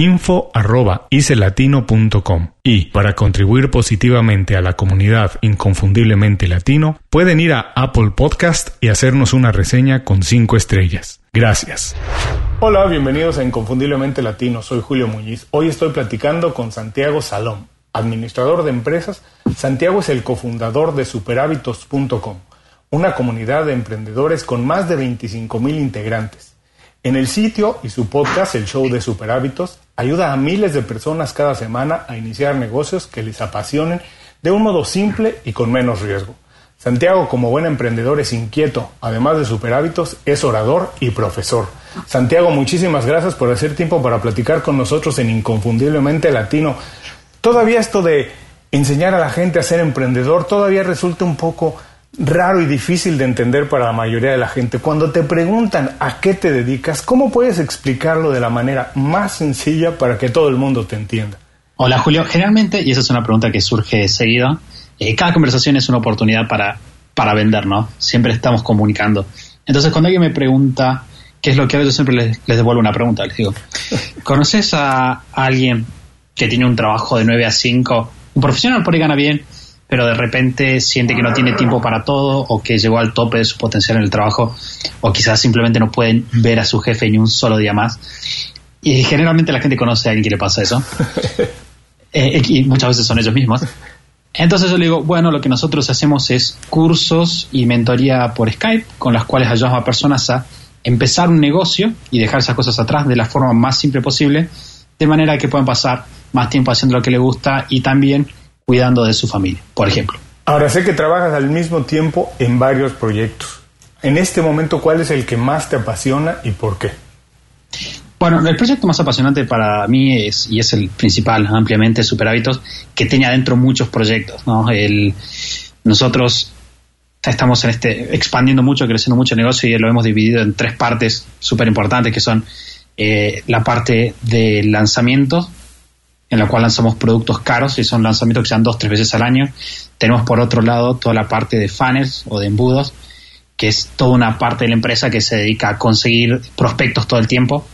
info.icelatino.com y para contribuir positivamente a la comunidad inconfundiblemente latino pueden ir a Apple Podcast y hacernos una reseña con 5 estrellas. Gracias. Hola, bienvenidos a Inconfundiblemente Latino, soy Julio Muñiz. Hoy estoy platicando con Santiago Salom, administrador de empresas. Santiago es el cofundador de superhábitos.com, una comunidad de emprendedores con más de 25 mil integrantes. En el sitio y su podcast, el show de Superhábitos, ayuda a miles de personas cada semana a iniciar negocios que les apasionen de un modo simple y con menos riesgo. Santiago, como buen emprendedor, es inquieto. Además de Superhábitos, es orador y profesor. Santiago, muchísimas gracias por hacer tiempo para platicar con nosotros en Inconfundiblemente Latino. Todavía esto de enseñar a la gente a ser emprendedor todavía resulta un poco raro y difícil de entender para la mayoría de la gente. Cuando te preguntan a qué te dedicas, ¿cómo puedes explicarlo de la manera más sencilla para que todo el mundo te entienda? Hola Julio, generalmente, y esa es una pregunta que surge seguido, eh, cada conversación es una oportunidad para, para vender, ¿no? Siempre estamos comunicando. Entonces cuando alguien me pregunta qué es lo que hago, yo siempre les, les devuelvo una pregunta, les digo, ¿conoces a alguien que tiene un trabajo de 9 a 5, un profesional por ahí gana bien, pero de repente siente que no tiene tiempo para todo o que llegó al tope de su potencial en el trabajo o quizás simplemente no pueden ver a su jefe ni un solo día más. Y generalmente la gente conoce a alguien que le pasa eso. Eh, y muchas veces son ellos mismos. Entonces yo le digo, bueno, lo que nosotros hacemos es cursos y mentoría por Skype, con las cuales ayudamos a personas a empezar un negocio y dejar esas cosas atrás de la forma más simple posible, de manera que puedan pasar más tiempo haciendo lo que les gusta y también cuidando de su familia, por ejemplo. Ahora sé que trabajas al mismo tiempo en varios proyectos. En este momento, ¿cuál es el que más te apasiona y por qué? Bueno, el proyecto más apasionante para mí es, y es el principal ampliamente, Super Hábitos, que tiene adentro muchos proyectos. ¿no? El, nosotros estamos en este expandiendo mucho, creciendo mucho el negocio y lo hemos dividido en tres partes súper importantes, que son eh, la parte de lanzamiento, en la cual lanzamos productos caros y son lanzamientos que se dan dos, tres veces al año. Tenemos por otro lado toda la parte de funnels o de embudos, que es toda una parte de la empresa que se dedica a conseguir prospectos todo el tiempo.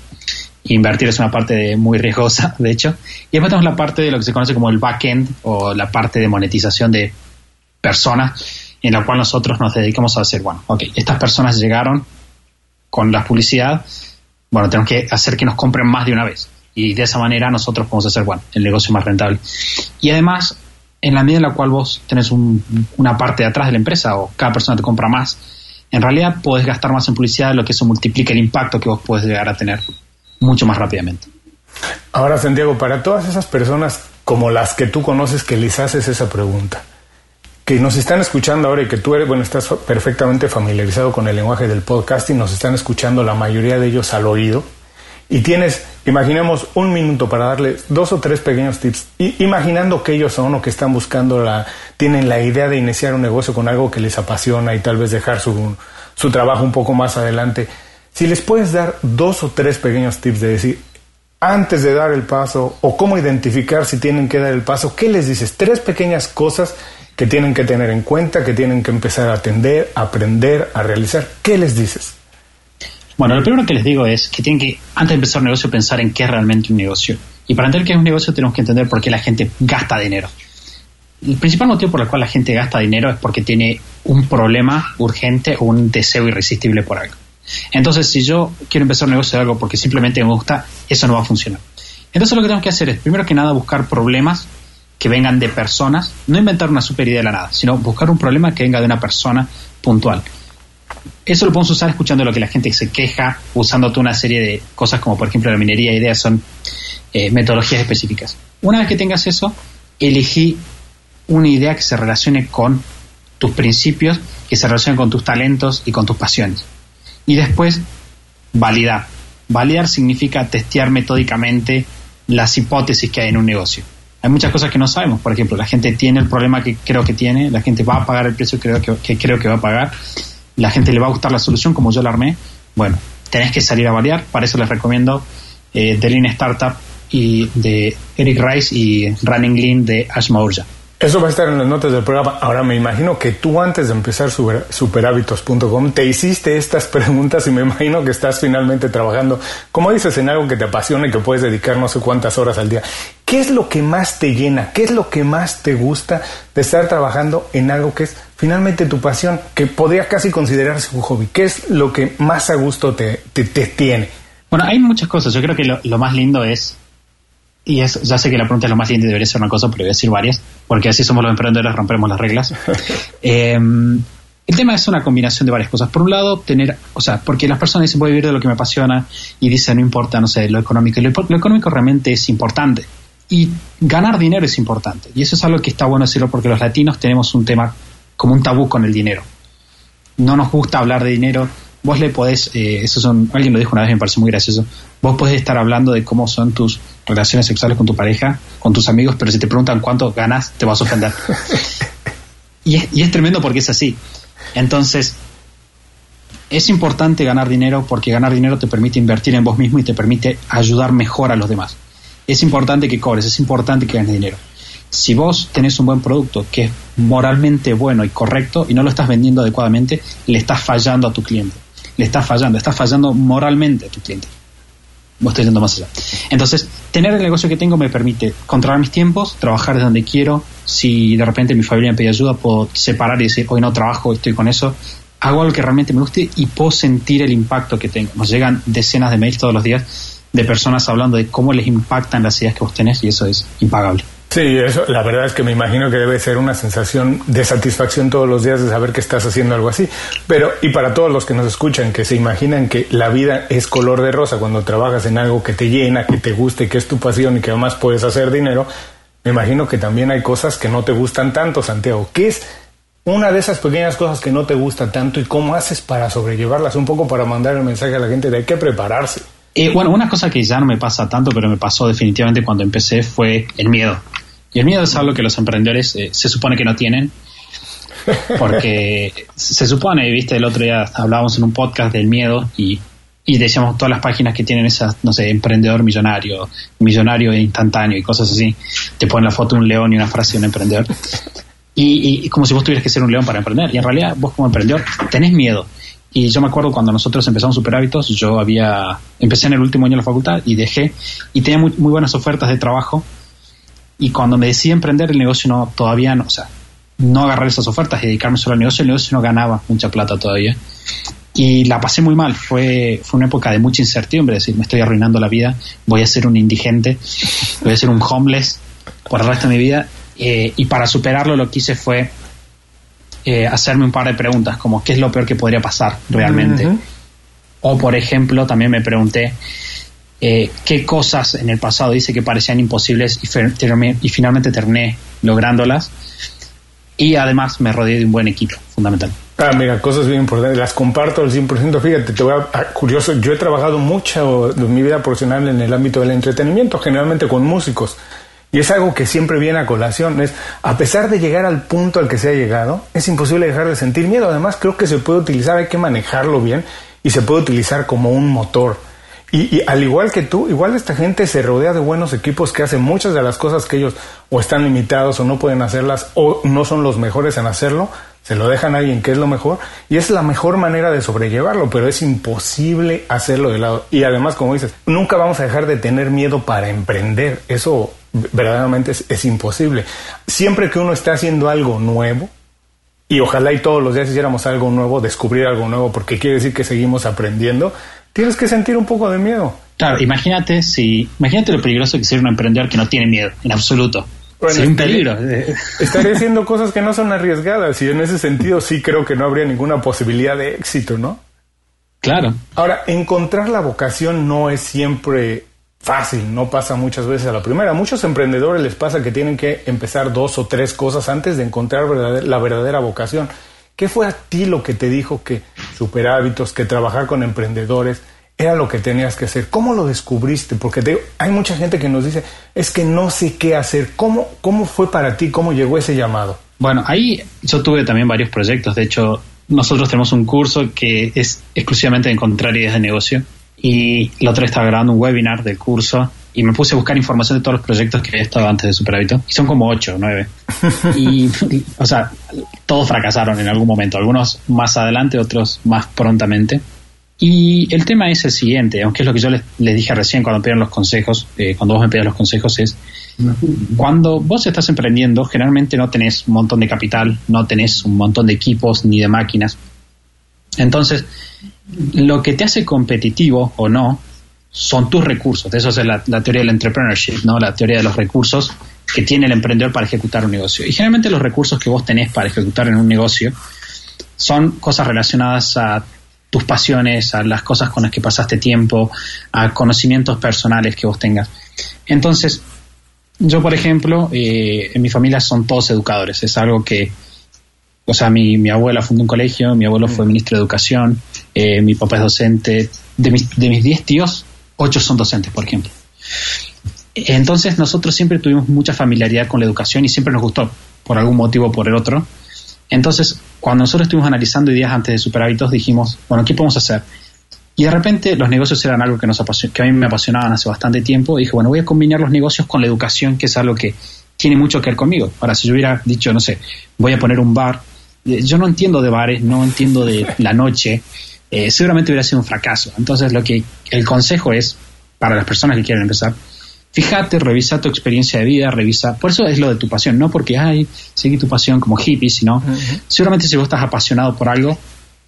Invertir es una parte muy riesgosa, de hecho. Y después tenemos la parte de lo que se conoce como el backend o la parte de monetización de personas, en la cual nosotros nos dedicamos a hacer, bueno, ok, estas personas llegaron con la publicidad, bueno, tenemos que hacer que nos compren más de una vez y de esa manera nosotros podemos hacer bueno, el negocio más rentable. Y además, en la medida en la cual vos tenés una parte de atrás de la empresa o cada persona te compra más, en realidad podés gastar más en publicidad, lo que eso multiplica el impacto que vos podés llegar a tener mucho más rápidamente. Ahora, Santiago, para todas esas personas como las que tú conoces que les haces esa pregunta, que nos están escuchando ahora y que tú eres, bueno, estás perfectamente familiarizado con el lenguaje del podcasting, nos están escuchando la mayoría de ellos al oído, y tienes, imaginemos, un minuto para darles dos o tres pequeños tips, imaginando que ellos son o que están buscando la, tienen la idea de iniciar un negocio con algo que les apasiona y tal vez dejar su, su trabajo un poco más adelante. Si les puedes dar dos o tres pequeños tips de decir, antes de dar el paso o cómo identificar si tienen que dar el paso, ¿qué les dices? Tres pequeñas cosas que tienen que tener en cuenta, que tienen que empezar a atender, a aprender, a realizar. ¿Qué les dices? Bueno, lo primero que les digo es que tienen que, antes de empezar un negocio, pensar en qué es realmente un negocio. Y para entender qué es un negocio tenemos que entender por qué la gente gasta dinero. El principal motivo por el cual la gente gasta dinero es porque tiene un problema urgente o un deseo irresistible por algo. Entonces, si yo quiero empezar un negocio de algo porque simplemente me gusta, eso no va a funcionar. Entonces, lo que tenemos que hacer es, primero que nada, buscar problemas que vengan de personas, no inventar una super idea de la nada, sino buscar un problema que venga de una persona puntual. Eso lo podemos usar escuchando lo que la gente se queja, usando toda una serie de cosas como por ejemplo la minería, ideas son eh, metodologías específicas. Una vez que tengas eso, elegí una idea que se relacione con tus principios, que se relacione con tus talentos y con tus pasiones. Y después, validar. Validar significa testear metódicamente las hipótesis que hay en un negocio. Hay muchas cosas que no sabemos. Por ejemplo, la gente tiene el problema que creo que tiene, la gente va a pagar el precio que creo que, creo que va a pagar, la gente le va a gustar la solución como yo la armé. Bueno, tenés que salir a validar. Para eso les recomiendo eh, The Lean Startup y de Eric Rice y Running Lean de Ash Maurya. Eso va a estar en las notas del programa. Ahora me imagino que tú antes de empezar superhábitos.com te hiciste estas preguntas y me imagino que estás finalmente trabajando, como dices, en algo que te apasiona y que puedes dedicar no sé cuántas horas al día. ¿Qué es lo que más te llena? ¿Qué es lo que más te gusta de estar trabajando en algo que es finalmente tu pasión, que podría casi considerarse un hobby? ¿Qué es lo que más a gusto te, te, tiene? Bueno, hay muchas cosas. Yo creo que lo más lindo es y es, ya sé que la pregunta es lo más lindo y debería ser una cosa, pero voy a decir varias, porque así somos los emprendedores, rompemos las reglas. eh, el tema es una combinación de varias cosas. Por un lado, tener, o sea, porque las personas dicen voy a vivir de lo que me apasiona y dicen no importa, no sé, lo económico. Lo, lo, económico realmente es importante. Y ganar dinero es importante. Y eso es algo que está bueno decirlo porque los latinos tenemos un tema como un tabú con el dinero. No nos gusta hablar de dinero. Vos le podés, eh, eso son, alguien lo dijo una vez, me parece muy gracioso. Vos podés estar hablando de cómo son tus relaciones sexuales con tu pareja, con tus amigos, pero si te preguntan cuánto ganas, te vas a ofender. y, es, y es tremendo porque es así. Entonces, es importante ganar dinero porque ganar dinero te permite invertir en vos mismo y te permite ayudar mejor a los demás. Es importante que cobres, es importante que ganes dinero. Si vos tenés un buen producto que es moralmente bueno y correcto y no lo estás vendiendo adecuadamente, le estás fallando a tu cliente. Le estás fallando, estás fallando moralmente a tu cliente vos estoy yendo más allá. Entonces, tener el negocio que tengo me permite controlar mis tiempos, trabajar de donde quiero. Si de repente mi familia me pide ayuda, puedo separar y decir, hoy no trabajo, estoy con eso. Hago algo que realmente me guste y puedo sentir el impacto que tengo. Nos llegan decenas de mails todos los días de personas hablando de cómo les impactan las ideas que vos tenés y eso es impagable. Sí, eso, la verdad es que me imagino que debe ser una sensación de satisfacción todos los días de saber que estás haciendo algo así. Pero, y para todos los que nos escuchan, que se imaginan que la vida es color de rosa cuando trabajas en algo que te llena, que te guste, que es tu pasión y que además puedes hacer dinero, me imagino que también hay cosas que no te gustan tanto, Santiago. ¿Qué es una de esas pequeñas cosas que no te gustan tanto y cómo haces para sobrellevarlas? Un poco para mandar el mensaje a la gente de hay que prepararse. Eh, bueno, una cosa que ya no me pasa tanto, pero me pasó definitivamente cuando empecé fue el miedo. Y el miedo es algo que los emprendedores eh, se supone que no tienen, porque se supone, viste, el otro día hablábamos en un podcast del miedo y, y decíamos todas las páginas que tienen esas, no sé, emprendedor millonario, millonario instantáneo y cosas así, te ponen la foto de un león y una frase de un emprendedor. Y, y, como si vos tuvieras que ser un león para emprender. Y en realidad vos como emprendedor tenés miedo. Y yo me acuerdo cuando nosotros empezamos Super Hábitos, yo había, empecé en el último año de la facultad y dejé, y tenía muy, muy buenas ofertas de trabajo y cuando me decidí emprender el negocio no, todavía no, o sea, no agarrar esas ofertas y dedicarme solo al negocio, el negocio no ganaba mucha plata todavía. Y la pasé muy mal, fue, fue una época de mucha incertidumbre, es decir, me estoy arruinando la vida, voy a ser un indigente, voy a ser un homeless por el resto de mi vida. Eh, y para superarlo lo que hice fue eh, hacerme un par de preguntas, como qué es lo peor que podría pasar realmente. O, por ejemplo, también me pregunté, eh, qué cosas en el pasado hice que parecían imposibles y, finalmente terminé lográndolas. Y además me rodeé de un buen equipo, fundamental. Ah, mira, cosas bien importantes, las comparto al 100%. Fíjate, te voy a, curioso, yo he trabajado mucho de mi vida profesional en el ámbito del entretenimiento, generalmente con músicos. Y es algo que siempre viene a colación. Es, a pesar de llegar al punto al que se ha llegado, es imposible dejar de sentir miedo. Además, creo que se puede utilizar, hay que manejarlo bien y se puede utilizar como un motor. Y, al igual que tú, igual esta gente se rodea de buenos equipos que hacen muchas de las cosas que ellos o están limitados o no pueden hacerlas o no son los mejores en hacerlo, se lo dejan a alguien que es lo mejor y es la mejor manera de sobrellevarlo, pero es imposible hacerlo de lado. Y además, como dices, nunca vamos a dejar de tener miedo para emprender. Eso verdaderamente es, imposible. Siempre que uno está haciendo algo nuevo, y ojalá y todos los días hiciéramos algo nuevo, descubrir algo nuevo, porque quiere decir que seguimos aprendiendo, tienes que sentir un poco de miedo. Claro, imagínate si, imagínate lo peligroso que ser un emprendedor que no tiene miedo, en absoluto. Bueno, un peligro. Estaré haciendo cosas que no son arriesgadas y en ese sentido sí creo que no habría ninguna posibilidad de éxito, ¿no? Claro. Ahora, encontrar la vocación no es siempre fácil, no pasa muchas veces a la primera. A muchos emprendedores les pasa que tienen que empezar dos o tres cosas antes de encontrar la verdadera vocación. ¿Qué fue a ti lo que te dijo que super hábitos, que trabajar con emprendedores, era lo que tenías que hacer. ¿Cómo lo descubriste? Porque hay mucha gente que nos dice, es que no sé qué hacer. ¿Cómo, ¿Cómo fue para ti? ¿Cómo llegó ese llamado? Bueno, ahí yo tuve también varios proyectos. De hecho, nosotros tenemos un curso que es exclusivamente de encontrar ideas de negocio. Y la otra estaba grabando un webinar del curso y me puse a buscar información de todos los proyectos que había estado antes de Superhábito. Y son como ocho o nueve. y, o sea, todos fracasaron en algún momento. Algunos más adelante, otros más prontamente. Y el tema es el siguiente, aunque es lo que yo les, dije recién cuando pidieron los consejos, eh, cuando vos me pedías los consejos, es cuando vos estás emprendiendo, generalmente no tenés un montón de capital, no tenés un montón de equipos ni de máquinas. Entonces, lo que te hace competitivo o no son tus recursos. Eso es la, la teoría del entrepreneurship, ¿no? la teoría de los recursos que tiene el emprendedor para ejecutar un negocio. Y generalmente los recursos que vos tenés para ejecutar en un negocio son cosas relacionadas a tus pasiones, a las cosas con las que pasaste tiempo, a conocimientos personales que vos tengas. Entonces, yo, por ejemplo, eh, en mi familia son todos educadores. Es algo que, o sea, mi, mi abuela fundó un colegio, mi abuelo fue mm. ministro de Educación, eh, mi papá es docente. De mis, de mis diez tíos, ocho son docentes, por ejemplo. Entonces, nosotros siempre tuvimos mucha familiaridad con la educación y siempre nos gustó, por algún motivo o por el otro. Entonces, cuando nosotros estuvimos analizando ideas antes de Super Hábitos, dijimos, bueno, ¿qué podemos hacer? Y de repente los negocios eran algo que, nos que a mí me apasionaban hace bastante tiempo. Dije, bueno, voy a combinar los negocios con la educación, que es algo que tiene mucho que ver conmigo. Ahora, si yo hubiera dicho, no sé, voy a poner un bar, eh, yo no entiendo de bares, no entiendo de la noche, eh, seguramente hubiera sido un fracaso. Entonces, lo que el consejo es, para las personas que quieren empezar, Fíjate, revisa tu experiencia de vida, revisa. Por eso es lo de tu pasión, no porque, ay, sigue tu pasión como hippie, sino seguramente si vos estás apasionado por algo,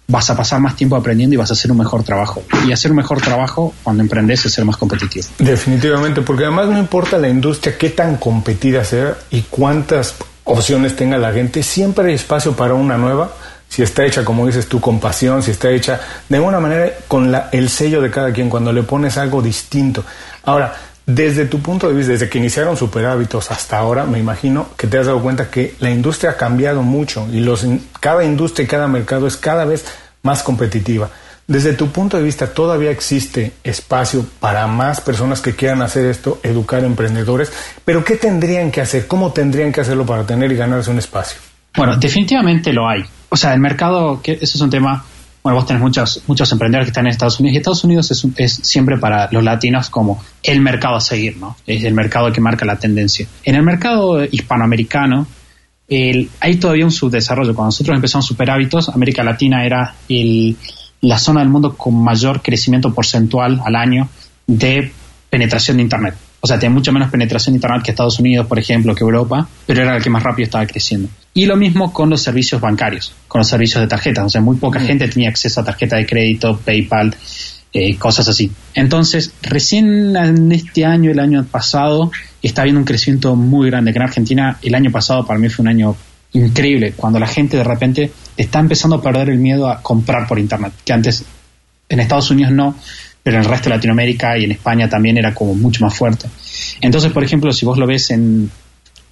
vas a pasar más tiempo aprendiendo y vas a hacer un mejor trabajo. Y hacer un mejor trabajo cuando emprendes es ser más competitivo. Definitivamente, porque además no importa la industria qué tan competida sea y cuántas opciones tenga la gente, siempre hay espacio para una nueva. Si está hecha, como dices tú, con pasión, si está hecha de alguna manera con la, el sello de cada quien, cuando le pones algo distinto. Ahora, desde tu punto de vista, desde que iniciaron Super Hábitos hasta ahora, me imagino que te has dado cuenta que la industria ha cambiado mucho y los, cada industria y cada mercado es cada vez más competitiva. Desde tu punto de vista, ¿todavía existe espacio para más personas que quieran hacer esto, educar emprendedores? Pero ¿qué tendrían que hacer? ¿Cómo tendrían que hacerlo para tener y ganarse un espacio? Bueno, definitivamente lo hay. O sea, el mercado, que eso es un tema bueno, vos tenés muchos, muchos emprendedores que están en Estados Unidos y Estados Unidos es, es, siempre para los latinos como el mercado a seguir, ¿no? Es el mercado que marca la tendencia. En el mercado hispanoamericano el, hay todavía un subdesarrollo. Cuando nosotros empezamos Super Hábitos, América Latina era el, la zona del mundo con mayor crecimiento porcentual al año de penetración de Internet. O sea, tiene mucho menos penetración de Internet que Estados Unidos, por ejemplo, que Europa, pero era el que más rápido estaba creciendo. Y lo mismo con los servicios bancarios, con los servicios de tarjetas. O sea, muy poca mm. gente tenía acceso a tarjeta de crédito, PayPal, eh, cosas así. Entonces, recién en este año, el año pasado, está habiendo un crecimiento muy grande. Que en Argentina, el año pasado para mí fue un año increíble, cuando la gente de repente está empezando a perder el miedo a comprar por Internet, que antes en Estados Unidos no, pero en el resto de Latinoamérica y en España también era como mucho más fuerte. Entonces, por ejemplo, si vos lo ves en,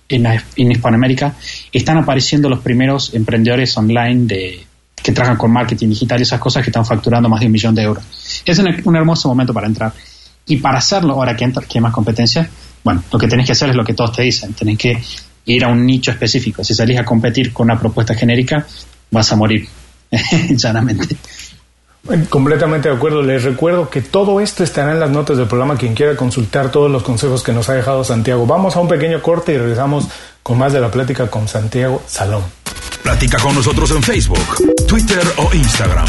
en, Hispanoamérica, están apareciendo los primeros emprendedores online de, que trabajan con marketing digital y esas cosas que están facturando más de un millón de euros. Es un, hermoso momento para entrar. Y para hacerlo, ahora que, que hay más competencia, bueno, lo que tenés que hacer es lo que todos te dicen, tenés que ir a un nicho específico. Si salís a competir con una propuesta genérica, vas a morir, llanamente. Completamente de acuerdo. Les recuerdo que todo esto estará en las notas del programa. Quien quiera consultar todos los consejos que nos ha dejado Santiago. Vamos a un pequeño corte y regresamos con más de la plática con Santiago Salón. Platica con nosotros en Facebook, Twitter o Instagram.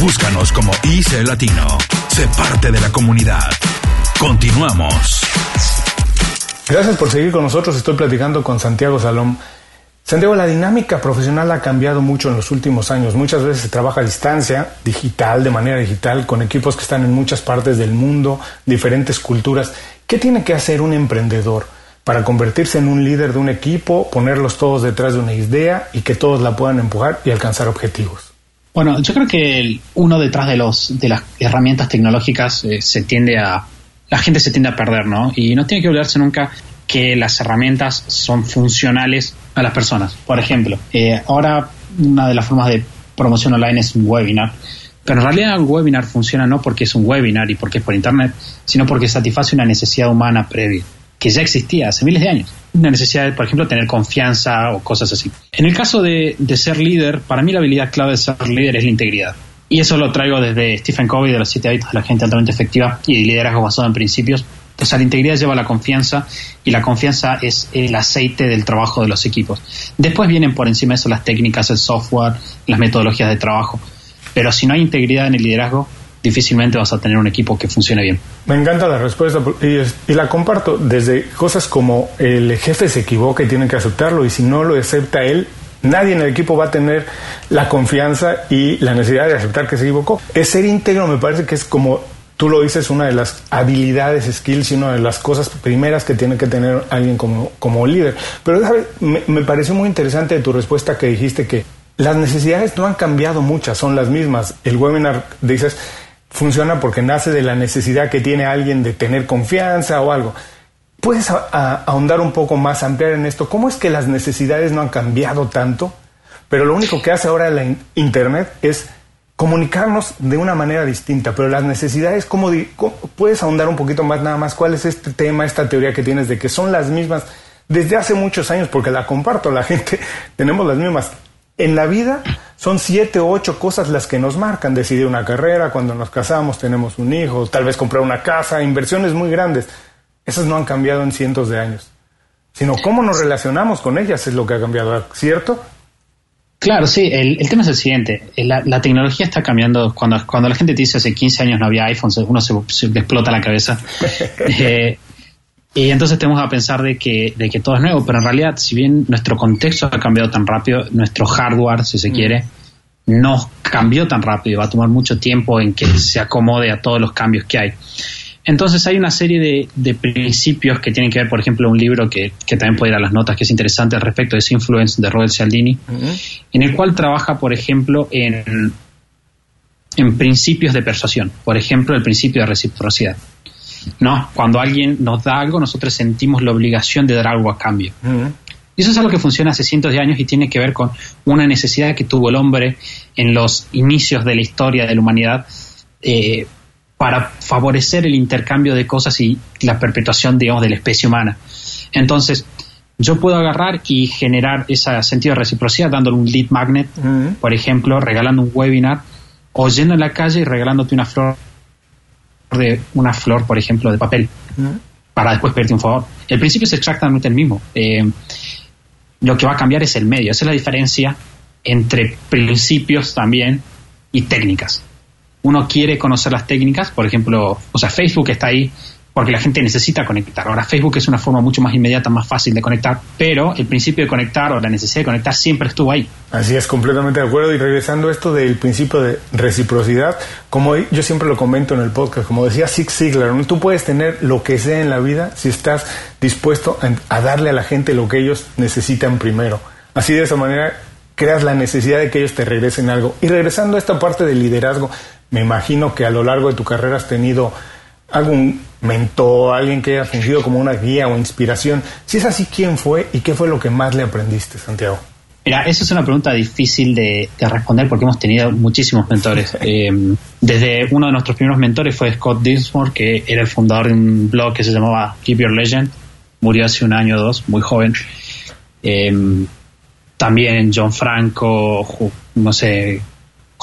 Búscanos como IC Latino. Sé parte de la comunidad. Continuamos. Gracias por seguir con nosotros. Estoy platicando con Santiago Salom. Santiago, la dinámica profesional ha cambiado mucho en los últimos años. Muchas veces se trabaja a distancia, digital, de manera digital, con equipos que están en muchas partes del mundo, diferentes culturas. ¿Qué tiene que hacer un emprendedor para convertirse en un líder de un equipo, ponerlos todos detrás de una idea y que todos la puedan empujar y alcanzar objetivos? Bueno, yo creo que uno detrás de los de las herramientas tecnológicas eh, se tiende a la gente se tiende a perder, ¿no? Y no tiene que olvidarse nunca que las herramientas son funcionales a las personas. Por ejemplo, eh, ahora una de las formas de promoción online es un webinar, pero en realidad un webinar funciona no porque es un webinar y porque es por internet, sino porque satisface una necesidad humana previa que ya existía hace miles de años. Una necesidad de, por ejemplo, tener confianza o cosas así. En el caso de, de ser líder, para mí la habilidad clave de ser líder es la integridad. Y eso lo traigo desde Stephen Covey, de los siete hábitos de la gente altamente efectiva y liderazgo basado en principios. O sea, la integridad lleva la confianza y la confianza es el aceite del trabajo de los equipos. Después vienen por encima de eso las técnicas, el software, las metodologías de trabajo. Pero si no hay integridad en el liderazgo, difícilmente vas a tener un equipo que funcione bien. Me encanta la respuesta y, la comparto desde cosas como el jefe se equivoca y tiene que aceptarlo y si no lo acepta él, nadie en el equipo va a tener la confianza y la necesidad de aceptar que se equivocó. Es ser íntegro me parece que es como tú lo dices, una de las habilidades, skills y una de las cosas primeras que tiene que tener alguien como, como líder. Pero Me, me pareció muy interesante tu respuesta que dijiste que las necesidades no han cambiado muchas, son las mismas. El webinar, dices, funciona porque nace de la necesidad que tiene alguien de tener confianza o algo. ¿Puedes ahondar un poco más, ampliar en esto? ¿Cómo es que las necesidades no han cambiado tanto? Pero lo único que hace ahora la Internet es comunicarnos de una manera distinta, pero las necesidades, ¿cómo, puedes ahondar un poquito más nada más? ¿Cuál es este tema, esta teoría que tienes de que son las mismas desde hace muchos años? Porque la comparto, la gente, tenemos las mismas. En la vida son siete o ocho cosas las que nos marcan. Decidir una carrera, cuando nos casamos, tenemos un hijo, tal vez comprar una casa, inversiones muy grandes. Esas no han cambiado en cientos de años. Sino cómo nos relacionamos con ellas es lo que ha cambiado, ¿cierto? Claro, sí, el, tema es el siguiente, la, tecnología está cambiando, cuando, cuando la gente te dice hace 15 años no había iPhone, uno se, le explota la cabeza. eh, y entonces tenemos a pensar de que, de que todo es nuevo, pero en realidad, si bien nuestro contexto ha cambiado tan rápido, nuestro hardware, si se mm. quiere, no cambió tan rápido, va a tomar mucho tiempo en que se acomode a todos los cambios que hay. Entonces hay una serie de, principios que tienen que ver, por ejemplo, un libro que, también puede ir a las notas, que es interesante al respecto, es Influence de Robert Cialdini, en el cual trabaja, por ejemplo, en, en principios de persuasión. Por ejemplo, el principio de reciprocidad. ¿no? Cuando alguien nos da algo, nosotros sentimos la obligación de dar algo a cambio. Y eso es algo que funciona hace cientos de años y tiene que ver con una necesidad que tuvo el hombre en los inicios de la historia de la humanidad eh, para favorecer el intercambio de cosas y la perpetuación, digamos, de la especie humana. Entonces, yo puedo agarrar y generar ese sentido de reciprocidad dándole un lead magnet, por ejemplo, regalando un webinar o yendo en la calle y regalándote una flor de una flor, por ejemplo, de papel, para después pedirte un favor. El principio es exactamente el mismo. Eh, lo que va a cambiar es el medio. Esa es la diferencia entre principios también y técnicas. Uno quiere conocer las técnicas, por ejemplo, o sea, Facebook está ahí porque la gente necesita conectar. Ahora Facebook es una forma mucho más inmediata, más fácil de conectar, pero el principio de conectar o la necesidad de conectar siempre estuvo ahí. Así es, completamente de acuerdo. Y regresando a esto del principio de reciprocidad, como yo siempre lo comento en el podcast, como decía Zig Ziglar, tú puedes tener lo que sea en la vida si estás dispuesto a darle a la gente lo que ellos necesitan primero. Así de esa manera creas la necesidad de que ellos te regresen algo. Y regresando a esta parte del liderazgo, me imagino que a lo largo de tu carrera has tenido algún mentor, alguien que haya fungido como una guía o inspiración. Si es así, ¿quién fue y qué fue lo que más le aprendiste, Santiago? Mira, esa es una pregunta difícil de, responder porque hemos tenido muchísimos mentores. Eh, desde uno de nuestros primeros mentores fue Scott Dinsmore, que era el fundador de un blog que se llamaba Keep Your Legend. Murió hace un año o dos, muy joven. Eh, también John Franco, no sé,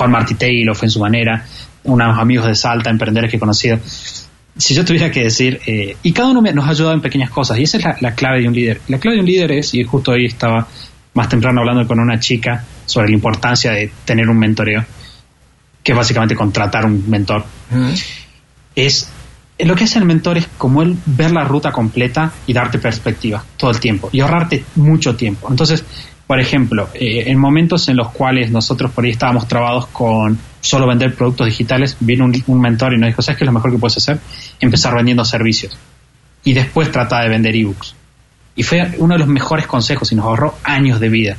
Juan Martí Taylor fue en su manera, unos amigos de Salta, emprendedores que he conocido si yo tuviera que decir, eh, y cada uno nos ha ayudado en pequeñas cosas, y esa es la, clave de un líder. La clave de un líder es, y justo ahí estaba más temprano hablando con una chica sobre la importancia de tener un mentoreo, que es básicamente contratar un mentor. Es lo que hace el mentor es como él ver la ruta completa y darte perspectiva todo el tiempo y ahorrarte mucho tiempo. Entonces, por ejemplo, eh, en momentos en los cuales nosotros por ahí estábamos trabados con solo vender productos digitales, vino un, mentor y nos dijo, ¿sabes qué es lo mejor que puedes hacer? Empezar vendiendo servicios y después tratar de vender ebooks. Y fue uno de los mejores consejos y nos ahorró años de vida.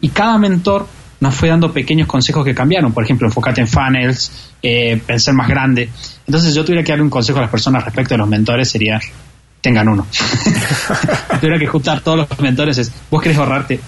Y cada mentor nos fue dando pequeños consejos que cambiaron. Por ejemplo, enfócate en funnels, eh, pensar más grande. Entonces, yo tuviera que dar un consejo a las personas respecto a los mentores, sería tengan uno. tuviera que juntar todos los mentores, es, vos querés ahorrarte.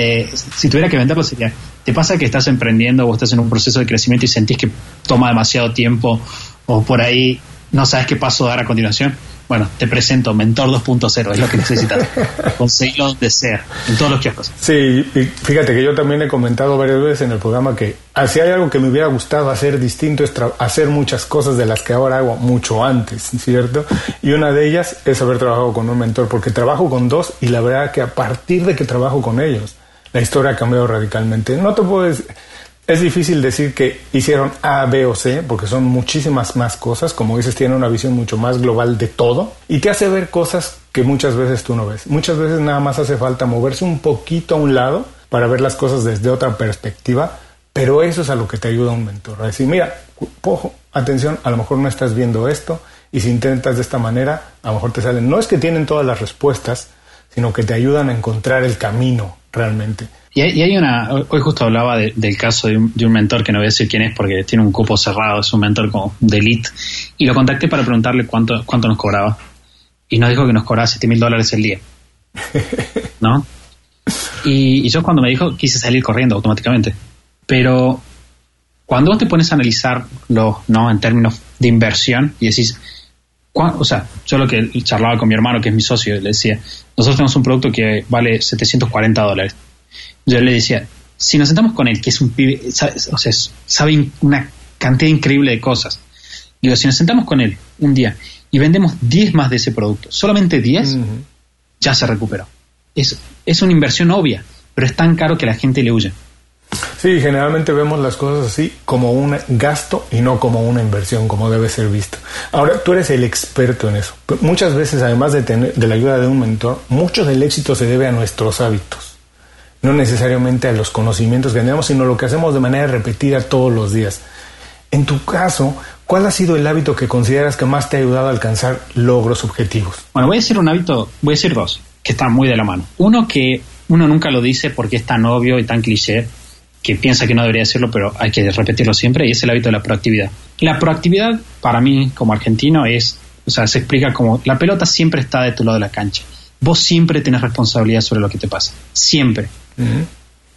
Eh, si tuviera que venderlo, sería, ¿te pasa que estás emprendiendo o estás en un proceso de crecimiento y sentís que toma demasiado tiempo o por ahí no sabes qué paso dar a continuación? Bueno, te presento Mentor 2.0, es lo que necesitas. Conseguirlo de ser, en todos los kioscos. Sí, y fíjate que yo también he comentado varias veces en el programa que ah, si hay algo que me hubiera gustado hacer distinto es hacer muchas cosas de las que ahora hago mucho antes, ¿cierto? Y una de ellas es haber trabajado con un mentor, porque trabajo con dos y la verdad que a partir de que trabajo con ellos, la historia ha cambiado radicalmente. No te puedes es difícil decir que hicieron A, B o C, porque son muchísimas más cosas. Como dices, tienen una visión mucho más global de todo y te hace ver cosas que muchas veces tú no ves. Muchas veces nada más hace falta moverse un poquito a un lado para ver las cosas desde otra perspectiva, pero eso es a lo que te ayuda un mentor. A decir, mira, ojo, atención, a lo mejor no estás viendo esto y si intentas de esta manera, a lo mejor te salen. No es que tienen todas las respuestas, sino que te ayudan a encontrar el camino realmente. Y hay, una, hoy justo hablaba del caso de un, mentor que no voy a decir quién es porque tiene un cupo cerrado, es un mentor como de elite, y lo contacté para preguntarle cuánto, cuánto nos cobraba. Y nos dijo que nos cobraba 7 mil dólares el día. ¿No? Y, yo cuando me dijo quise salir corriendo automáticamente. Pero cuando vos te pones a analizarlo, ¿no? En términos de inversión y decís, o sea, yo lo que charlaba con mi hermano, que es mi socio, le decía, nosotros tenemos un producto que vale 740 dólares yo le decía, si nos sentamos con él, que es un pibe, o sea, sabe una cantidad increíble de cosas, digo, si nos sentamos con él un día y vendemos 10 más de ese producto, solamente 10, ya se recuperó. Es, es una inversión obvia, pero es tan caro que la gente le huye. Sí, generalmente vemos las cosas así como un gasto y no como una inversión, como debe ser visto. Ahora, tú eres el experto en eso. Muchas veces, además de, tener, la ayuda de un mentor, mucho del éxito se debe a nuestros hábitos no necesariamente a los conocimientos que tenemos, sino lo que hacemos de manera repetida todos los días. En tu caso, ¿cuál ha sido el hábito que consideras que más te ha ayudado a alcanzar logros objetivos? Bueno, voy a decir un hábito, voy a decir dos, que están muy de la mano. Uno que uno nunca lo dice porque es tan obvio y tan cliché que piensa que no debería decirlo, pero hay que repetirlo siempre, y es el hábito de la proactividad. La proactividad, para mí, como argentino, es, o sea, se explica como la pelota siempre está de tu lado de la cancha. Vos siempre tienes responsabilidad sobre lo que te pasa. Siempre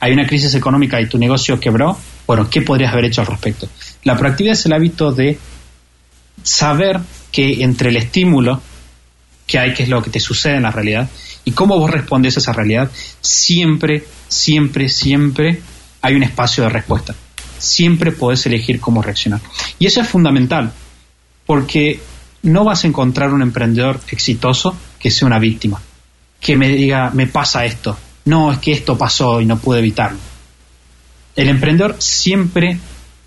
hay una crisis económica y tu negocio quebró, bueno, ¿qué podrías haber hecho al respecto? La proactividad es el hábito de saber que entre el estímulo que hay, que es lo que te sucede en la realidad, y cómo vos respondes a esa realidad, siempre, siempre, siempre hay un espacio de respuesta. Siempre podés elegir cómo reaccionar. Y eso es fundamental, porque no vas a encontrar un emprendedor exitoso que sea una víctima, que me diga, me pasa esto, no, es que esto pasó y no pude evitarlo. El emprendedor siempre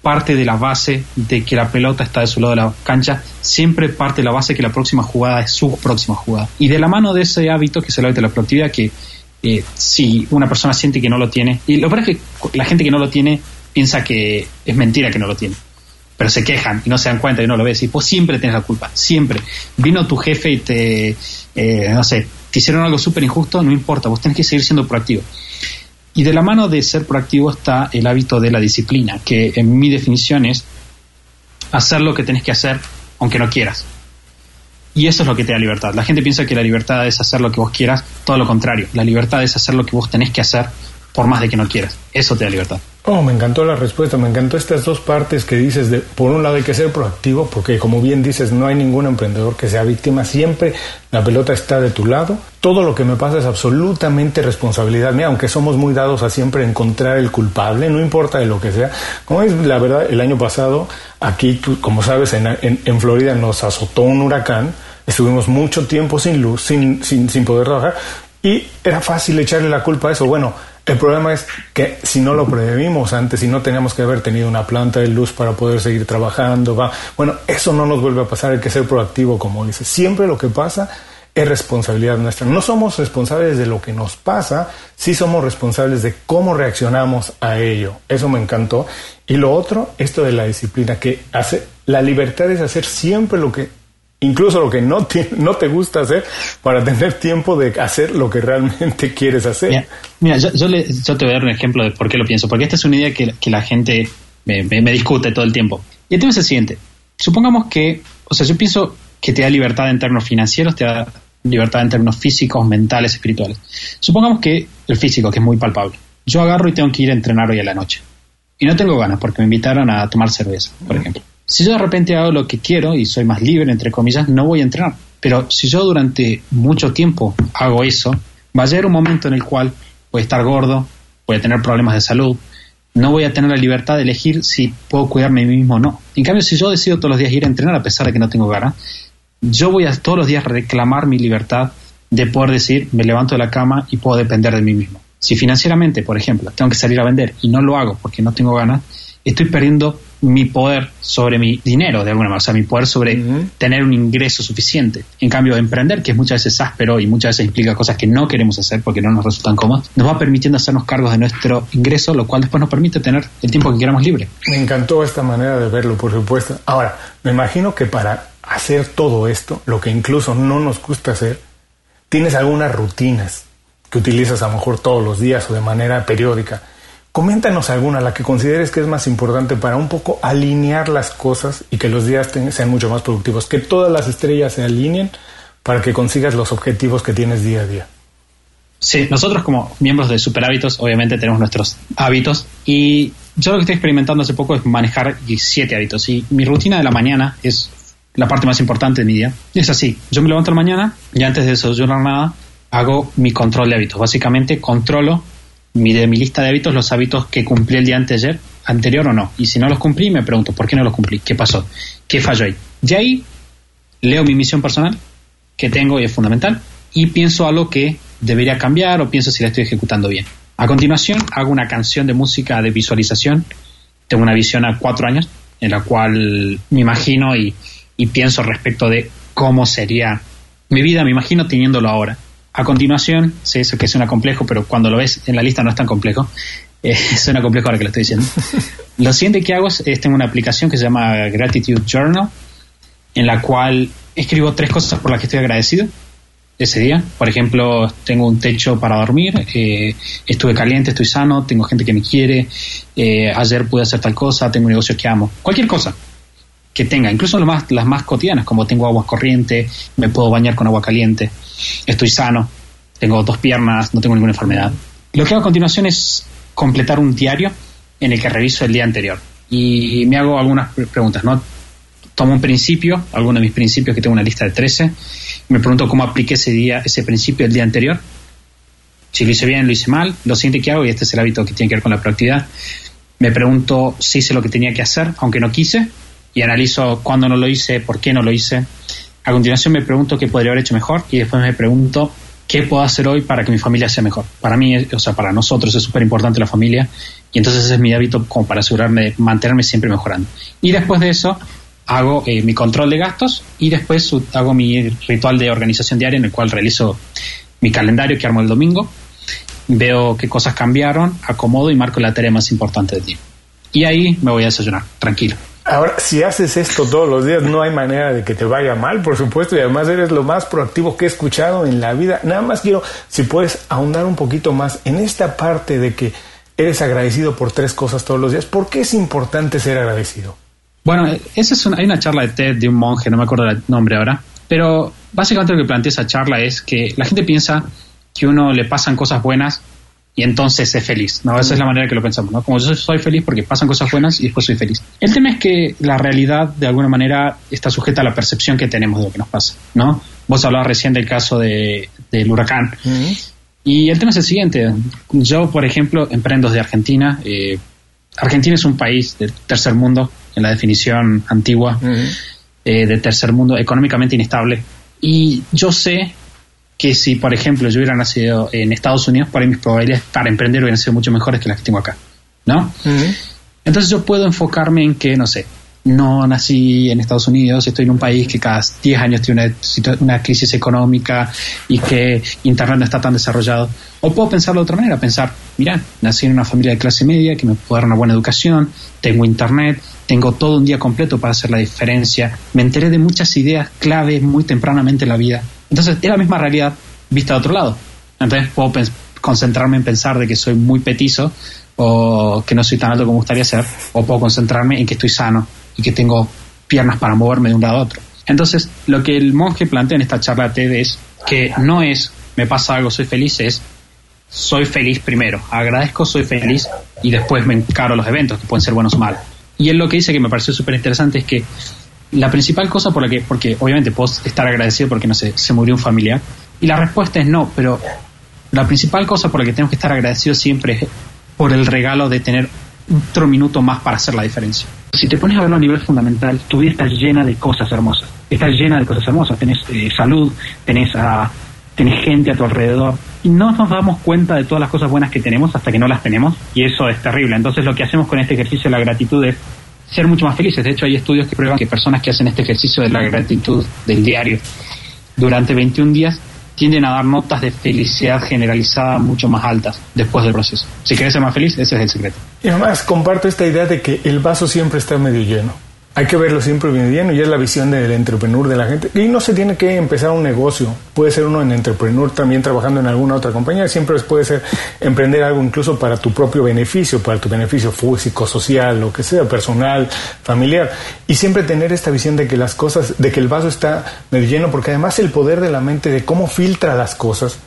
parte de la base de que la pelota está de su lado de la cancha, siempre parte de la base que la próxima jugada es su próxima jugada. Y de la mano de ese hábito, que es el hábito de la productividad, que eh, si una persona siente que no lo tiene, y lo peor es que la gente que no lo tiene piensa que es mentira que no lo tiene, pero se quejan y no se dan cuenta y no lo ves, y vos siempre tienes la culpa, siempre. Vino tu jefe y te, eh, no sé, te hicieron algo súper injusto, no importa, vos tenés que seguir siendo proactivo. Y de la mano de ser proactivo está el hábito de la disciplina, que en mi definición es hacer lo que tenés que hacer aunque no quieras. Y eso es lo que te da libertad. La gente piensa que la libertad es hacer lo que vos quieras, todo lo contrario. La libertad es hacer lo que vos tenés que hacer por más de que no quieras. Eso te da libertad. Oh, me encantó la respuesta, me encantó estas dos partes que dices de, por un lado hay que ser proactivo, porque como bien dices, no hay ningún emprendedor que sea víctima, siempre la pelota está de tu lado, todo lo que me pasa es absolutamente responsabilidad mía, aunque somos muy dados a siempre encontrar el culpable, no importa de lo que sea. Como es la verdad, el año pasado, aquí, como sabes, en, en, Florida nos azotó un huracán, estuvimos mucho tiempo sin luz, sin, sin, sin poder trabajar, Y era fácil echarle la culpa a eso. Bueno, el problema es que si no lo previmos antes, si no teníamos que haber tenido una planta de luz para poder seguir trabajando, va, bueno, eso no nos vuelve a pasar, hay que ser proactivo, como dice. Siempre lo que pasa es responsabilidad nuestra. No somos responsables de lo que nos pasa, sí somos responsables de cómo reaccionamos a ello. Eso me encantó. Y lo otro, esto de la disciplina, que hace, la libertad es hacer siempre lo que incluso lo que no te, no te gusta hacer, para tener tiempo de hacer lo que realmente quieres hacer. Mira, yo, yo, te voy a dar un ejemplo de por qué lo pienso, porque esta es una idea que, que la gente me, me, discute todo el tiempo. Y el tema es el siguiente, supongamos que, o sea, yo pienso que te da libertad en términos financieros, te da libertad en términos físicos, mentales, espirituales. Supongamos que el físico, que es muy palpable, yo agarro y tengo que ir a entrenar hoy a la noche. Y no tengo ganas porque me invitaron a tomar cerveza, por ejemplo. Si yo de repente hago lo que quiero y soy más libre, entre comillas, no voy a entrenar. Pero si yo durante mucho tiempo hago eso, va a llegar un momento en el cual voy a estar gordo, voy a tener problemas de salud, no voy a tener la libertad de elegir si puedo cuidarme a mí mismo o no. En cambio, si yo decido todos los días ir a entrenar a pesar de que no tengo ganas, yo voy a todos los días reclamar mi libertad de poder decir, me levanto de la cama y puedo depender de mí mismo. Si financieramente, por ejemplo, tengo que salir a vender y no lo hago porque no tengo ganas, estoy perdiendo mi poder sobre mi dinero, de alguna manera, o sea, mi poder sobre tener un ingreso suficiente. En cambio, emprender, que es muchas veces áspero y muchas veces implica cosas que no queremos hacer porque no nos resultan cómodas, nos va permitiendo hacernos cargos de nuestro ingreso, lo cual después nos permite tener el tiempo que queramos libre. Me encantó esta manera de verlo, por supuesto. Ahora, me imagino que para hacer todo esto, lo que incluso no nos gusta hacer, tienes algunas rutinas que utilizas a lo mejor todos los días o de manera periódica Coméntanos alguna, la que consideres que es más importante para un poco alinear las cosas y que los días sean mucho más productivos, que todas las estrellas se alineen para que consigas los objetivos que tienes día a día. Sí, nosotros como miembros de Super Hábitos obviamente tenemos nuestros hábitos y yo lo que estoy experimentando hace poco es manejar siete hábitos y mi rutina de la mañana es la parte más importante de mi día. Es así, yo me levanto a la mañana y antes de desayunar nada hago mi control de hábitos. Básicamente controlo mi, mi lista de hábitos los hábitos que cumplí el día anterior, anterior o no. Y si no los cumplí, me pregunto, ¿por qué no los cumplí? ¿Qué pasó? ¿Qué falló ahí? De ahí leo mi misión personal, que tengo y es fundamental, y pienso algo que debería cambiar o pienso si la estoy ejecutando bien. A continuación, hago una canción de música de visualización. Tengo una visión a cuatro años, en la cual me imagino y, y pienso respecto de cómo sería mi vida, me imagino teniéndolo ahora. A continuación, sé eso que suena complejo, pero cuando lo ves en la lista no es tan complejo. Eh, suena complejo ahora que lo estoy diciendo. lo siguiente que hago es, tengo una aplicación que se llama Gratitude Journal, en la cual escribo tres cosas por las que estoy agradecido ese día. Por ejemplo, tengo un techo para dormir, eh, estuve caliente, estoy sano, tengo gente que me quiere, eh, ayer pude hacer tal cosa, tengo un negocio que amo. Cualquier cosa que tenga, incluso las más, cotidianas, como tengo agua corriente, me puedo bañar con agua caliente, estoy sano, tengo dos piernas, no tengo ninguna enfermedad. Lo que hago a continuación es completar un diario en el que reviso el día anterior y me hago algunas preguntas, ¿no? Tomo un principio, alguno de mis principios que tengo una lista de 13, me pregunto cómo apliqué ese día, ese principio el día anterior, si lo hice bien, lo hice mal, lo siguiente que hago, y este es el hábito que tiene que ver con la proactividad, me pregunto si hice lo que tenía que hacer, aunque no quise, y analizo cuándo no lo hice, por qué no lo hice. A continuación me pregunto qué podría haber hecho mejor y después me pregunto qué puedo hacer hoy para que mi familia sea mejor. Para mí, o sea, para nosotros es súper importante la familia y entonces es mi hábito como para asegurarme de mantenerme siempre mejorando. Y después de eso hago eh, mi control de gastos y después hago mi ritual de organización diaria en el cual realizo mi calendario que armo el domingo, veo qué cosas cambiaron, acomodo y marco la tarea más importante del día. Y ahí me voy a desayunar, tranquilo. Ahora, si haces esto todos los días, no hay manera de que te vaya mal, por supuesto, y además eres lo más proactivo que he escuchado en la vida. Nada más quiero, si puedes ahondar un poquito más en esta parte de que eres agradecido por tres cosas todos los días. ¿Por qué es importante ser agradecido? Bueno, esa es hay una charla de TED de un monje, no me acuerdo el nombre ahora, pero básicamente lo que plantea esa charla es que la gente piensa que uno le pasan cosas buenas y entonces es feliz, ¿no? Esa es la manera que lo pensamos, ¿no? Como yo soy feliz porque pasan cosas buenas y después soy feliz. El tema es que la realidad, de alguna manera, está sujeta a la percepción que tenemos de lo que nos pasa, ¿no? Vos hablabas recién del caso de, del huracán. Y el tema es el siguiente. Yo, por ejemplo, emprendo desde Argentina. Eh, Argentina es un país del tercer mundo, en la definición antigua, eh, de tercer mundo, económicamente inestable. Y yo sé que si, por ejemplo, yo hubiera nacido en Estados Unidos, por ahí mis probabilidades para emprender hubieran sido mucho mejores que las que tengo acá, ¿no? Entonces yo puedo enfocarme en que, no sé, no nací en Estados Unidos, estoy en un país que cada 10 años tiene una, una, crisis económica y que Internet no está tan desarrollado. O puedo pensarlo de otra manera, pensar, mira, nací en una familia de clase media que me puede dar una buena educación, tengo Internet, tengo todo un día completo para hacer la diferencia, me enteré de muchas ideas claves muy tempranamente en la vida. Entonces es la misma realidad vista de otro lado. Entonces puedo concentrarme en pensar de que soy muy petizo o que no soy tan alto como gustaría ser, o puedo concentrarme en que estoy sano y que tengo piernas para moverme de un lado a otro. Entonces, lo que el monje plantea en esta charla TED es que no es me pasa algo, soy feliz, es soy feliz primero, agradezco, soy feliz y después me encaro los eventos que pueden ser buenos o malos. Y él lo que dice que me pareció súper interesante es que la principal cosa por la que, porque obviamente puedo estar agradecido porque no sé, se murió un familiar, y la respuesta es no, pero la principal cosa por la que tenemos que estar agradecidos siempre es por el regalo de tener otro minuto más para hacer la diferencia. Si te pones a verlo a nivel fundamental, tu vida está llena de cosas hermosas. Está llena de cosas hermosas. Tenés eh, salud, tenés, a, tenés gente a tu alrededor. Y no nos damos cuenta de todas las cosas buenas que tenemos hasta que no las tenemos. Y eso es terrible. Entonces lo que hacemos con este ejercicio de la gratitud es ser mucho más felices. De hecho, hay estudios que prueban que personas que hacen este ejercicio de la gratitud del diario durante 21 días tienden a dar notas de felicidad generalizada mucho más altas después del proceso. Si quieres ser más feliz, ese es el secreto. Y además comparto esta idea de que el vaso siempre está medio lleno. Hay que verlo siempre bien y es la visión del entrepreneur de la gente. Y no se tiene que empezar un negocio. Puede ser uno en entrepreneur también trabajando en alguna otra compañía. Siempre puede ser emprender algo incluso para tu propio beneficio, para tu beneficio físico, social, lo que sea, personal, familiar. Y siempre tener esta visión de que las cosas, de que el vaso está medio lleno, porque además el poder de la mente, de cómo filtra las cosas,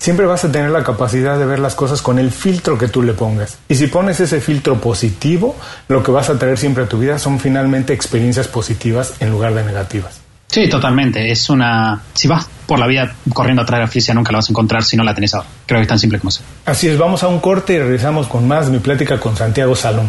siempre vas a tener la capacidad de ver las cosas con el filtro que tú le pongas. Y si pones ese filtro positivo, lo que vas a traer siempre a tu vida son finalmente experiencias positivas en lugar de negativas. Sí, totalmente. Es una. Si vas por la vida corriendo atrás de la felicidad, nunca la vas a encontrar si no la tenés ahora. Creo que es tan simple como eso. Así es, vamos a un corte y regresamos con más de mi plática con Santiago Salom.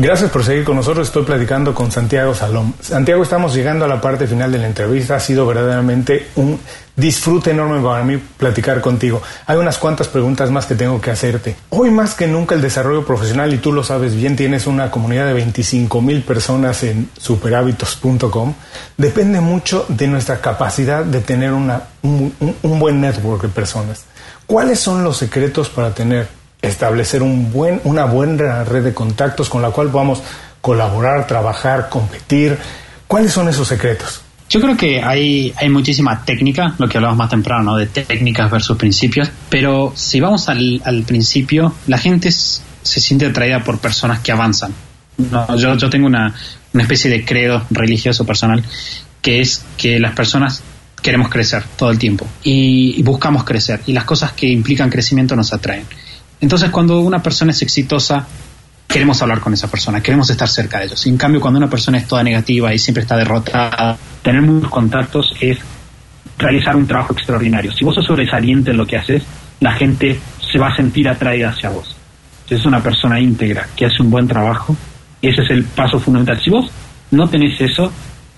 Gracias por seguir con nosotros. Estoy platicando con Santiago Salom. Santiago, estamos llegando a la parte final de la entrevista. Ha sido verdaderamente un disfrute enorme para mí platicar contigo. Hay unas cuantas preguntas más que tengo que hacerte. Hoy más que nunca el desarrollo profesional, y tú lo sabes bien, tienes una comunidad de 25 mil personas en superhábitos.com, depende mucho de nuestra capacidad de tener un buen network de personas. ¿Cuáles son los secretos para tener establecer un buen, una buena red de contactos con la cual podamos colaborar, trabajar, competir. ¿Cuáles son esos secretos? Yo creo que hay, hay muchísima técnica, lo que hablamos más temprano, de técnicas versus principios, pero si vamos al, al principio, la gente se siente atraída por personas que avanzan. No, yo, yo tengo una, una especie de credo religioso personal que es que las personas queremos crecer todo el tiempo y, y buscamos crecer y las cosas que implican crecimiento nos atraen. Entonces, cuando una persona es exitosa, queremos hablar con esa persona, queremos estar cerca de ellos. En cambio, cuando una persona es toda negativa y siempre está derrotada, tener muchos contactos es realizar un trabajo extraordinario. Si vos sos sobresaliente en lo que haces, la gente se va a sentir atraída hacia vos. Si es una persona íntegra que hace un buen trabajo, ese es el paso fundamental. Si vos no tenés eso,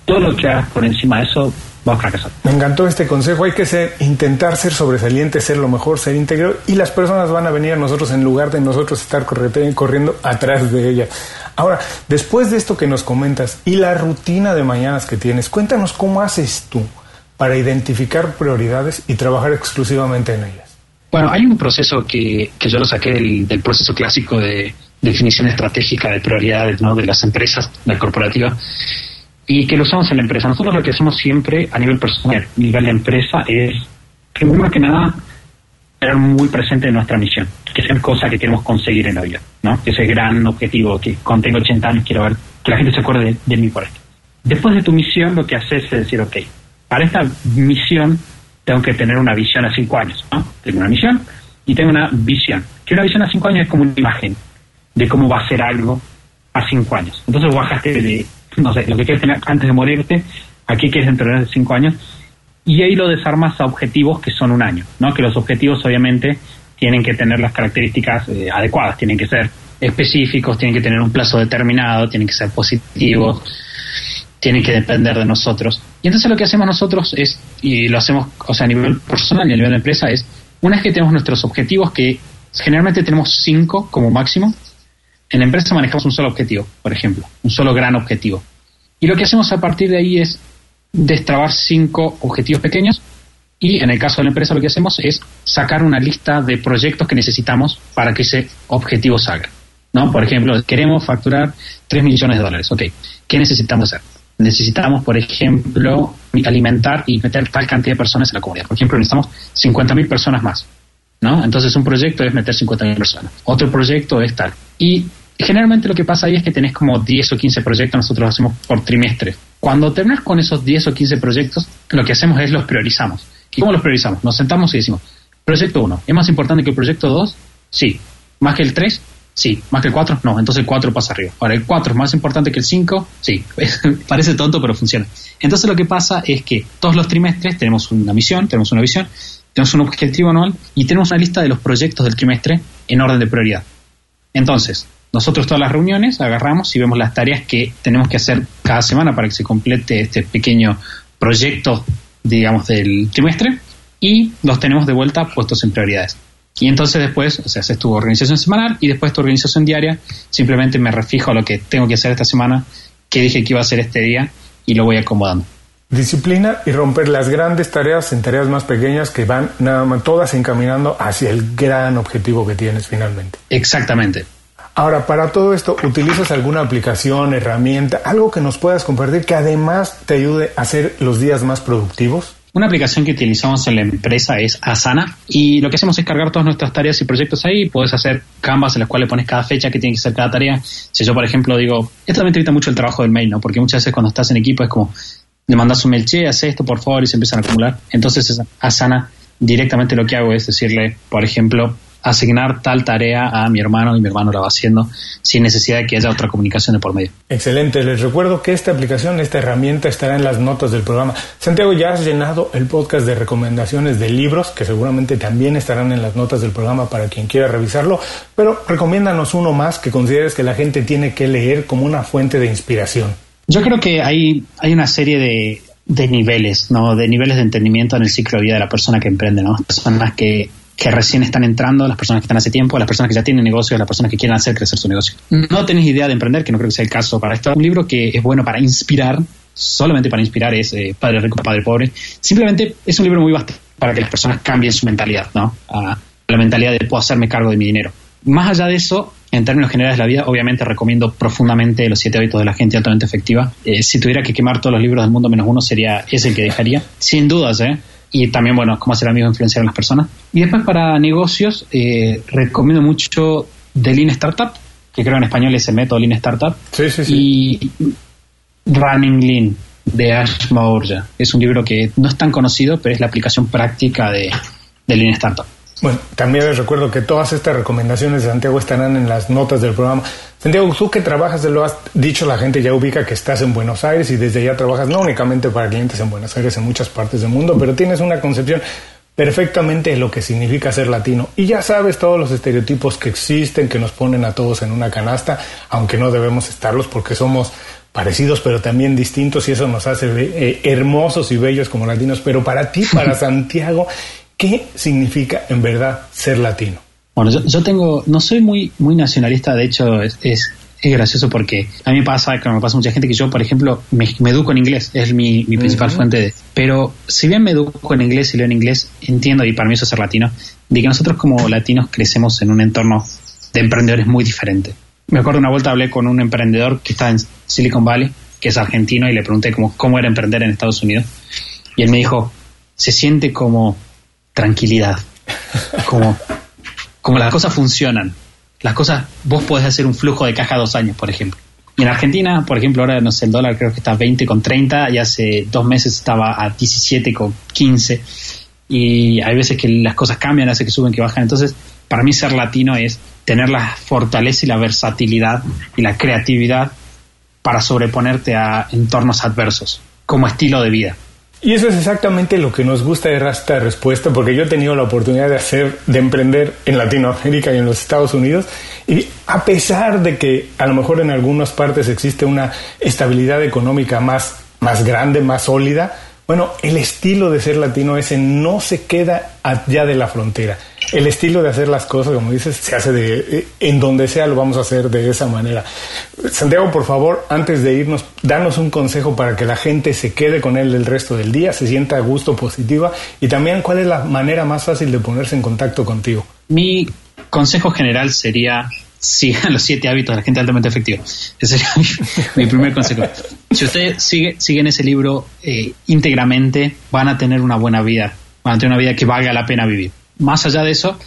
todo lo que hagas por encima de eso va a fracasar. Me encantó este consejo. Hay que ser, intentar ser sobresaliente, ser lo mejor, ser íntegro y las personas van a venir a nosotros en lugar de nosotros estar corriendo atrás de ellas. Ahora, después de esto que nos comentas y la rutina de mañanas que tienes, cuéntanos cómo haces tú para identificar prioridades y trabajar exclusivamente en ellas. Bueno, hay un proceso que, que yo lo saqué del, del proceso clásico de definición estratégica de prioridades ¿no? de las empresas, la corporativa, y que lo usamos en la empresa. Nosotros lo que hacemos siempre a nivel personal, a nivel de empresa, es, primero que nada, ser muy presente en nuestra misión, que sea cosa que queremos conseguir en la vida, ¿no? Ese gran objetivo que cuando tengo 80 años quiero ver que la gente se acuerde de, de mí por esto. Después de tu misión, lo que haces es decir, ok, para esta misión tengo que tener una visión a 5 años, ¿no? Tengo una misión y tengo una visión. Que una visión a 5 años es como una imagen de cómo va a ser algo a 5 años. Entonces bajaste de no sé, lo que quieres tener antes de morirte, aquí quieres entrenar de cinco años, y ahí lo desarmas a objetivos que son un año, ¿no? Que los objetivos obviamente tienen que tener las características eh, adecuadas, tienen que ser específicos, tienen que tener un plazo determinado, tienen que ser positivos, tienen que depender de nosotros. Y entonces lo que hacemos nosotros es, y lo hacemos o sea, a nivel personal y a nivel de empresa, es, una vez que tenemos nuestros objetivos, que generalmente tenemos cinco como máximo, en la empresa manejamos un solo objetivo, por ejemplo, un solo gran objetivo. Y lo que hacemos a partir de ahí es destrabar cinco objetivos pequeños y en el caso de la empresa lo que hacemos es sacar una lista de proyectos que necesitamos para que ese objetivo salga. ¿no? Por ejemplo, queremos facturar 3 millones de dólares. Ok, ¿qué necesitamos hacer? Necesitamos, por ejemplo, alimentar y meter tal cantidad de personas en la comunidad. Por ejemplo, necesitamos 50.000 personas más. ¿no? Entonces, un proyecto es meter 50.000 personas. Otro proyecto es tal. Y generalmente lo que pasa ahí es que tenés como 10 o 15 proyectos, nosotros lo hacemos por trimestre. Cuando terminas con esos 10 o 15 proyectos, lo que hacemos es los priorizamos. ¿Y cómo los priorizamos? Nos sentamos y decimos, proyecto 1, ¿es más importante que el proyecto 2? Sí. ¿Más que el 3? Sí. ¿Más que el 4? No, entonces el 4 pasa arriba. Ahora, ¿el 4 es más importante que el 5? Sí. Parece tonto, pero funciona. Entonces lo que pasa es que todos los trimestres tenemos una misión, tenemos una visión, tenemos un objetivo anual y tenemos una lista de los proyectos del trimestre en orden de prioridad. Entonces, nosotros todas las reuniones agarramos y vemos las tareas que tenemos que hacer cada semana para que se complete este pequeño proyecto, digamos, del trimestre y los tenemos de vuelta puestos en prioridades. Y entonces después, o sea, haces tu organización semanal y después tu organización diaria, simplemente me refijo a lo que tengo que hacer esta semana, que dije que iba a hacer este día y lo voy acomodando. Disciplina y romper las grandes tareas en tareas más pequeñas que van nada más todas encaminando hacia el gran objetivo que tienes finalmente. Exactamente. Ahora, para todo esto, ¿utilizas alguna aplicación, herramienta, algo que nos puedas compartir que además te ayude a hacer los días más productivos? Una aplicación que utilizamos en la empresa es Asana y lo que hacemos es cargar todas nuestras tareas y proyectos ahí. Puedes hacer canvas en las cuales pones cada fecha que tiene que ser cada tarea. Si yo, por ejemplo, digo, esto también te mucho el trabajo del mail, ¿no? Porque muchas veces cuando estás en equipo es como, le mandas un mail, che, haz esto, por favor, y se empiezan a acumular. Entonces, Asana directamente lo que hago es decirle, por ejemplo, asignar tal tarea a mi hermano y mi hermano la va haciendo sin necesidad de que haya otra comunicación de por medio. Excelente, les recuerdo que esta aplicación, esta herramienta estará en las notas del programa. Santiago, ya has llenado el podcast de recomendaciones de libros que seguramente también estarán en las notas del programa para quien quiera revisarlo, pero recomiéndanos uno más que consideres que la gente tiene que leer como una fuente de inspiración. Yo creo que hay, hay una serie de, de niveles, ¿no? De niveles de entendimiento en el ciclo de vida de la persona que emprende, ¿no? Personas que que recién están entrando, las personas que están hace tiempo, las personas que ya tienen negocios, las personas que quieren hacer crecer su negocio. No tenés idea de emprender, que no creo que sea el caso para esto. Un libro que es bueno para inspirar, solamente para inspirar, es eh, Padre Rico, Padre Pobre. Simplemente es un libro muy vasto para que las personas cambien su mentalidad, ¿no? La mentalidad de puedo hacerme cargo de mi dinero. Más allá de eso, en términos generales de la vida, obviamente recomiendo profundamente los siete hábitos de la gente altamente efectiva. Eh, si tuviera que quemar todos los libros del mundo menos uno, sería ese el que dejaría. Sin dudas, ¿eh? Y también, bueno, cómo hacer amigos influenciar a las personas. Y después para negocios, eh, recomiendo mucho The Lean Startup, que creo en español es el método Lean Startup. Sí, sí, sí. Y Running Lean, de Ash Maurya. Es un libro que no es tan conocido, pero es la aplicación práctica de, de Lean Startup. Bueno, también les recuerdo que todas estas recomendaciones de Santiago estarán en las notas del programa. Santiago, tú que trabajas, lo has dicho, la gente ya ubica que estás en Buenos Aires y desde allá trabajas no únicamente para clientes en Buenos Aires, en muchas partes del mundo, pero tienes una concepción perfectamente de lo que significa ser latino. Y ya sabes todos los estereotipos que existen, que nos ponen a todos en una canasta, aunque no debemos estarlos porque somos parecidos pero también distintos y eso nos hace eh, hermosos y bellos como latinos. Pero para ti, para Santiago, ¿Qué significa en verdad ser latino? Bueno, yo, tengo, no soy muy, muy nacionalista, de hecho es, es, gracioso porque a mí me pasa, como me pasa mucha gente, que yo, por ejemplo, me, educo en inglés, es mi, principal fuente de... Pero si bien me educo en inglés y leo en inglés, entiendo, y para mí eso es ser latino, de que nosotros como latinos crecemos en un entorno de emprendedores muy diferente. Me acuerdo una vuelta hablé con un emprendedor que está en Silicon Valley, que es argentino, y le pregunté cómo, cómo era emprender en Estados Unidos. Y él me dijo, se siente como tranquilidad. Como, como las cosas funcionan. Las cosas, vos podés hacer un flujo de caja dos años, por ejemplo. Y en Argentina, por ejemplo, ahora no sé, el dólar creo que está a 20 con 30 y hace dos meses estaba a 17 con 15. Y hay veces que las cosas cambian, hace que suben, que bajan. Entonces, para mí ser latino es tener la fortaleza y la versatilidad y la creatividad para sobreponerte a entornos adversos como estilo de vida. Y eso es exactamente lo que nos gusta de esta respuesta, porque yo he tenido la oportunidad de hacer, de emprender en Latinoamérica y en los Estados Unidos, y a pesar de que a lo mejor en algunas partes existe una estabilidad económica más, más grande, más sólida, bueno, el estilo de ser latino ese no se queda allá de la frontera. El estilo de hacer las cosas, como dices, se hace de eh, en donde sea lo vamos a hacer de esa manera. Santiago, por favor, antes de irnos, danos un consejo para que la gente se quede con él el resto del día, se sienta a gusto, positiva y también cuál es la manera más fácil de ponerse en contacto contigo. Mi consejo general sería sigan los siete hábitos de la gente altamente efectiva. Ese sería mi, primer consejo. Si ustedes sigue, siguen ese libro eh, íntegramente, van a tener una buena vida, van a tener una vida que valga la pena vivir. Más allá de eso,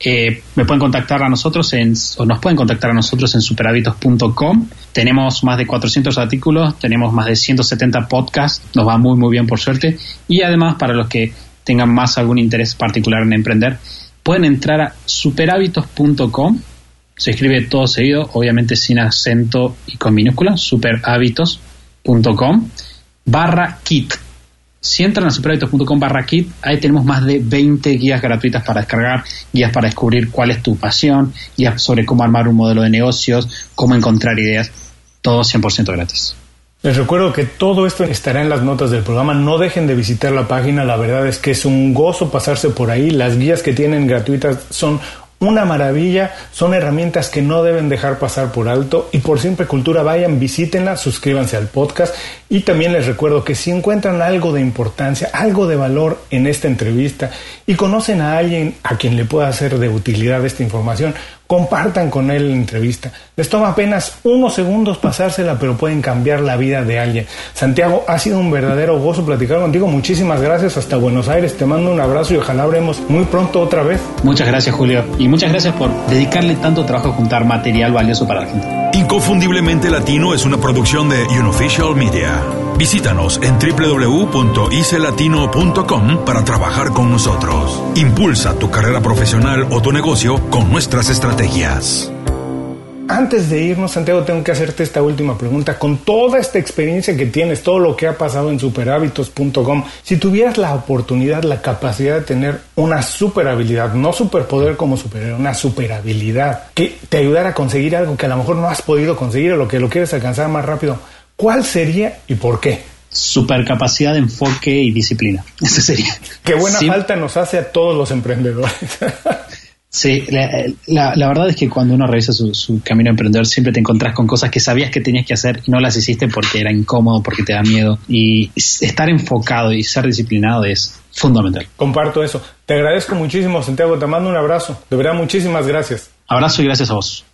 eh, me pueden contactar a nosotros en, o nos pueden contactar a nosotros en superhábitos.com. Tenemos más de 400 artículos, tenemos más de 170 podcasts, nos va muy muy bien por suerte. Y además para los que tengan más algún interés particular en emprender, pueden entrar a superhábitos.com se escribe todo seguido, obviamente sin acento y con minúsculas, superhábitos.com barra kit. Si entran a superhábitos.com barra kit, ahí tenemos más de 20 guías gratuitas para descargar, guías para descubrir cuál es tu pasión, guías sobre cómo armar un modelo de negocios, cómo encontrar ideas, todo 100% gratis. Les recuerdo que todo esto estará en las notas del programa. No dejen de visitar la página. La verdad es que es un gozo pasarse por ahí. Las guías que tienen gratuitas son una maravilla, son herramientas que no deben dejar pasar por alto y por siempre cultura vayan, visítenla, suscríbanse al podcast y también les recuerdo que si encuentran algo de importancia, algo de valor en esta entrevista y conocen a alguien a quien le pueda ser de utilidad esta información, compartan con él la entrevista. Les toma apenas unos segundos pasársela, pero pueden cambiar la vida de alguien. Santiago, ha sido un verdadero gozo platicar contigo. Muchísimas gracias hasta Buenos Aires. Te mando un abrazo y ojalá hablemos muy pronto otra vez. Muchas gracias, Julio. Y muchas gracias por dedicarle tanto trabajo a juntar material valioso para la gente. Inconfundiblemente Latino es una producción de Unofficial Media. Visítanos en www.icelatino.com para trabajar con nosotros. Impulsa tu carrera profesional o tu negocio con nuestras estrategias. Antes de irnos, Santiago, tengo que hacerte esta última pregunta. Con toda esta experiencia que tienes, todo lo que ha pasado en superhábitos.com, si tuvieras la oportunidad, la capacidad de tener una super habilidad, no superpoder como superhéroe, una super habilidad que te ayudara a conseguir algo que a lo mejor no has podido conseguir o lo que lo quieres alcanzar más rápido, ¿Cuál sería y por qué? Supercapacidad de enfoque y disciplina. Eso sería. Qué buena falta nos hace a todos los emprendedores. Sí, la, verdad es que cuando uno revisa su, camino emprendedor siempre te encontrás con cosas que sabías que tenías que hacer y no las hiciste porque era incómodo, porque te da miedo. Y estar enfocado y ser disciplinado es fundamental. Comparto eso. Te agradezco muchísimo, Santiago. Te mando un abrazo. De verdad, muchísimas gracias. Abrazo y gracias a vos.